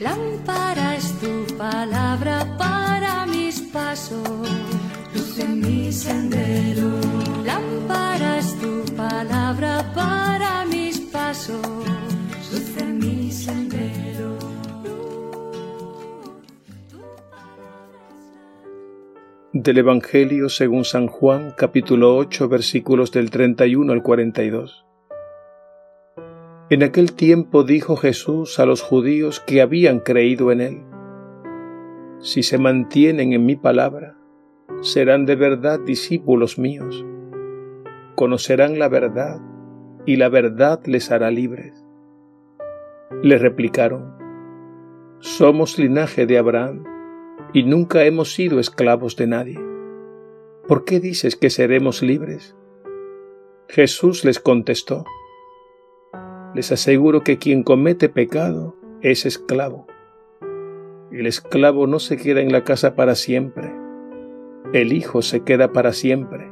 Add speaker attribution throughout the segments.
Speaker 1: Lámpara es tu palabra para mis pasos, luz en mi sendero. Lámpara es tu palabra para mis pasos, luz en mi sendero.
Speaker 2: Del Evangelio según San Juan, capítulo 8, versículos del 31 al 42. En aquel tiempo dijo Jesús a los judíos que habían creído en Él, Si se mantienen en mi palabra, serán de verdad discípulos míos, conocerán la verdad y la verdad les hará libres. Le replicaron, Somos linaje de Abraham y nunca hemos sido esclavos de nadie. ¿Por qué dices que seremos libres? Jesús les contestó, les aseguro que quien comete pecado es esclavo. El esclavo no se queda en la casa para siempre, el Hijo se queda para siempre.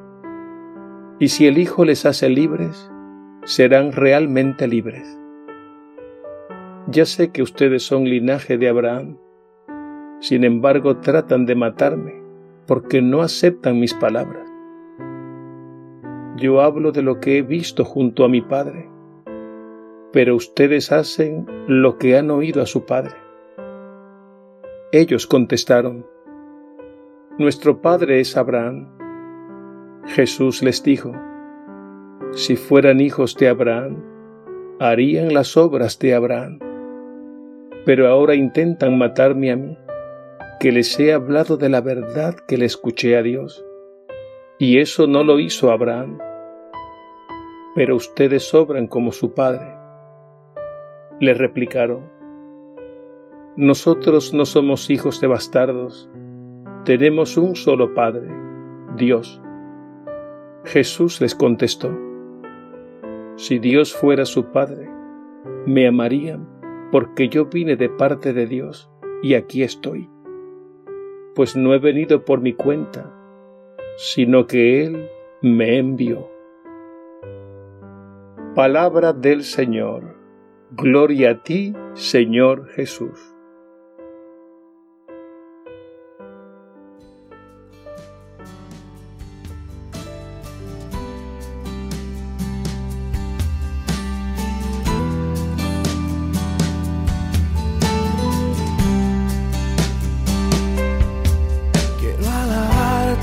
Speaker 2: Y si el Hijo les hace libres, serán realmente libres. Ya sé que ustedes son linaje de Abraham, sin embargo tratan de matarme porque no aceptan mis palabras. Yo hablo de lo que he visto junto a mi Padre pero ustedes hacen lo que han oído a su padre. Ellos contestaron, Nuestro padre es Abraham. Jesús les dijo, Si fueran hijos de Abraham, harían las obras de Abraham. Pero ahora intentan matarme a mí, que les he hablado de la verdad que le escuché a Dios. Y eso no lo hizo Abraham. Pero ustedes obran como su padre. Le replicaron, Nosotros no somos hijos de bastardos, tenemos un solo Padre, Dios. Jesús les contestó, Si Dios fuera su Padre, me amarían porque yo vine de parte de Dios y aquí estoy. Pues no he venido por mi cuenta, sino que Él me envió. Palabra del Señor. Gloria a ti, Señor Jesús.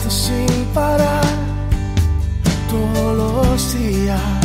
Speaker 3: Sin parar todos los días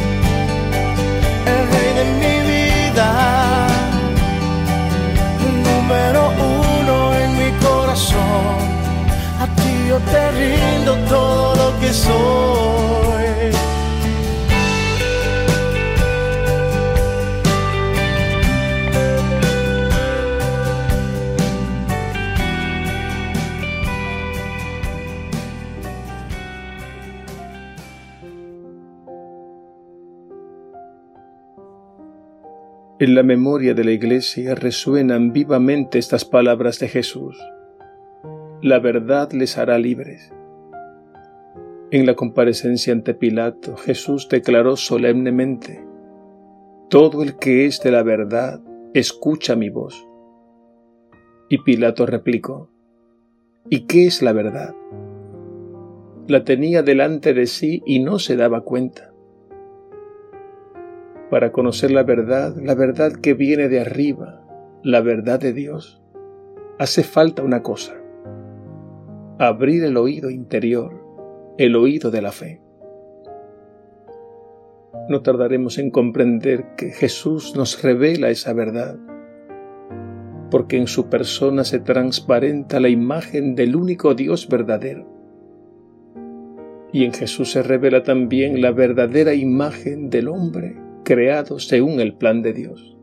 Speaker 3: te rindo todo lo que soy.
Speaker 2: En la memoria de la Iglesia resuenan vivamente estas palabras de Jesús. La verdad les hará libres. En la comparecencia ante Pilato, Jesús declaró solemnemente, Todo el que es de la verdad, escucha mi voz. Y Pilato replicó, ¿Y qué es la verdad? La tenía delante de sí y no se daba cuenta para conocer la verdad, la verdad que viene de arriba, la verdad de Dios, hace falta una cosa, abrir el oído interior, el oído de la fe. No tardaremos en comprender que Jesús nos revela esa verdad, porque en su persona se transparenta la imagen del único Dios verdadero. Y en Jesús se revela también la verdadera imagen del hombre creado según el plan de Dios.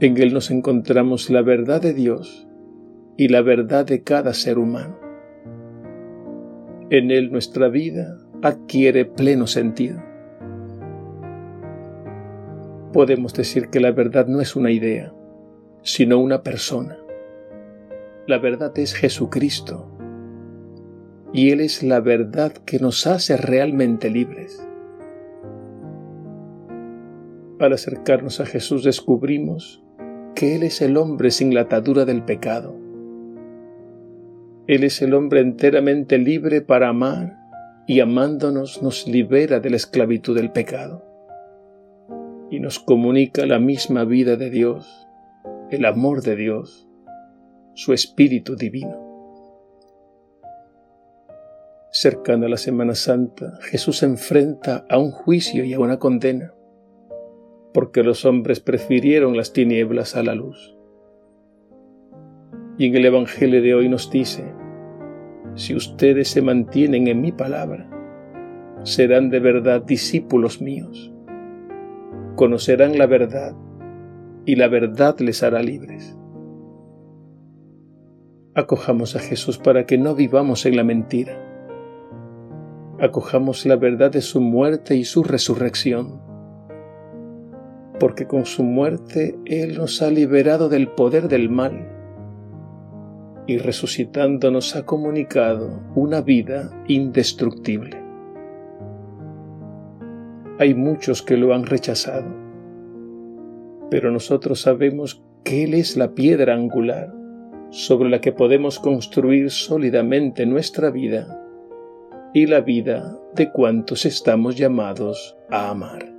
Speaker 2: En Él nos encontramos la verdad de Dios y la verdad de cada ser humano. En Él nuestra vida adquiere pleno sentido. Podemos decir que la verdad no es una idea, sino una persona. La verdad es Jesucristo, y Él es la verdad que nos hace realmente libres. Al acercarnos a Jesús descubrimos que Él es el hombre sin la atadura del pecado. Él es el hombre enteramente libre para amar y amándonos nos libera de la esclavitud del pecado y nos comunica la misma vida de Dios, el amor de Dios, su Espíritu Divino. Cercana a la Semana Santa, Jesús se enfrenta a un juicio y a una condena porque los hombres prefirieron las tinieblas a la luz. Y en el Evangelio de hoy nos dice, si ustedes se mantienen en mi palabra, serán de verdad discípulos míos. Conocerán la verdad y la verdad les hará libres. Acojamos a Jesús para que no vivamos en la mentira. Acojamos la verdad de su muerte y su resurrección porque con su muerte Él nos ha liberado del poder del mal y resucitando nos ha comunicado una vida indestructible. Hay muchos que lo han rechazado, pero nosotros sabemos que Él es la piedra angular sobre la que podemos construir sólidamente nuestra vida y la vida de cuantos estamos llamados a amar.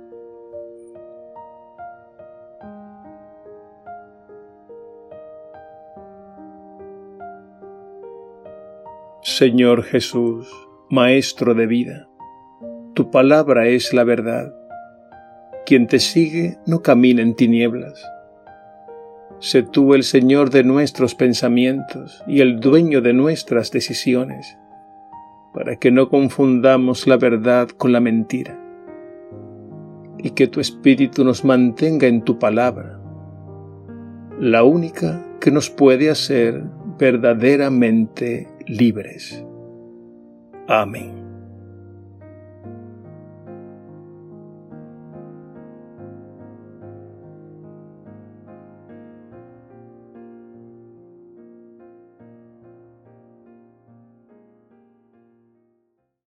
Speaker 2: Señor Jesús, Maestro de vida, tu palabra es la verdad. Quien te sigue no camina en tinieblas. Sé tú el Señor de nuestros pensamientos y el dueño de nuestras decisiones, para que no confundamos la verdad con la mentira, y que tu Espíritu nos mantenga en tu palabra, la única que nos puede hacer verdaderamente libres. Amén.